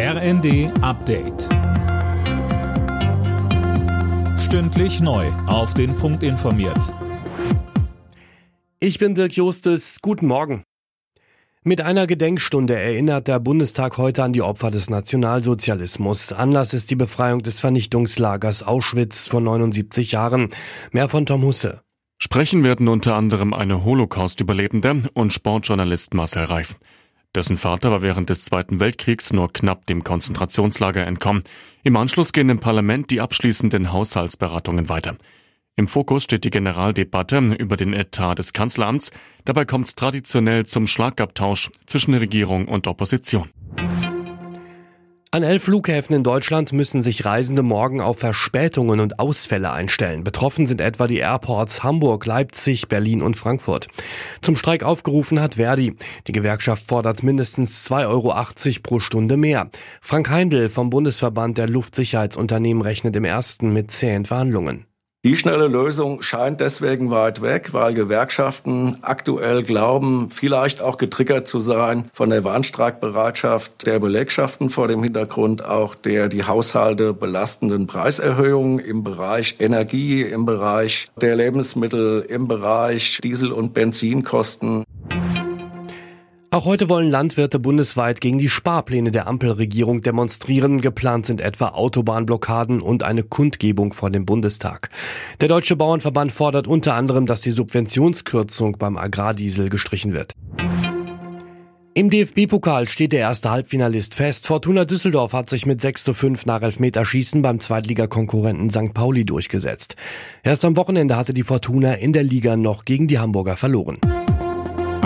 RND Update. Stündlich neu. Auf den Punkt informiert. Ich bin Dirk Justes. Guten Morgen. Mit einer Gedenkstunde erinnert der Bundestag heute an die Opfer des Nationalsozialismus. Anlass ist die Befreiung des Vernichtungslagers Auschwitz vor 79 Jahren. Mehr von Tom Husse. Sprechen werden unter anderem eine Holocaust-Überlebende und Sportjournalist Marcel Reif. Dessen Vater war während des Zweiten Weltkriegs nur knapp dem Konzentrationslager entkommen. Im Anschluss gehen im Parlament die abschließenden Haushaltsberatungen weiter. Im Fokus steht die Generaldebatte über den Etat des Kanzleramts. Dabei kommt es traditionell zum Schlagabtausch zwischen Regierung und Opposition. An elf Flughäfen in Deutschland müssen sich Reisende morgen auf Verspätungen und Ausfälle einstellen. Betroffen sind etwa die Airports Hamburg, Leipzig, Berlin und Frankfurt. Zum Streik aufgerufen hat Verdi. Die Gewerkschaft fordert mindestens 2,80 Euro pro Stunde mehr. Frank Heindl vom Bundesverband der Luftsicherheitsunternehmen rechnet im ersten mit zähen Verhandlungen. Die schnelle Lösung scheint deswegen weit weg, weil Gewerkschaften aktuell glauben, vielleicht auch getriggert zu sein von der Warnstreikbereitschaft der Belegschaften vor dem Hintergrund auch der die Haushalte belastenden Preiserhöhungen im Bereich Energie, im Bereich der Lebensmittel, im Bereich Diesel- und Benzinkosten. Auch heute wollen Landwirte bundesweit gegen die Sparpläne der Ampelregierung demonstrieren. Geplant sind etwa Autobahnblockaden und eine Kundgebung vor dem Bundestag. Der Deutsche Bauernverband fordert unter anderem, dass die Subventionskürzung beim Agrardiesel gestrichen wird. Im DFB-Pokal steht der erste Halbfinalist fest. Fortuna Düsseldorf hat sich mit 6 zu 5 nach Elfmeterschießen beim Zweitligakonkurrenten St. Pauli durchgesetzt. Erst am Wochenende hatte die Fortuna in der Liga noch gegen die Hamburger verloren.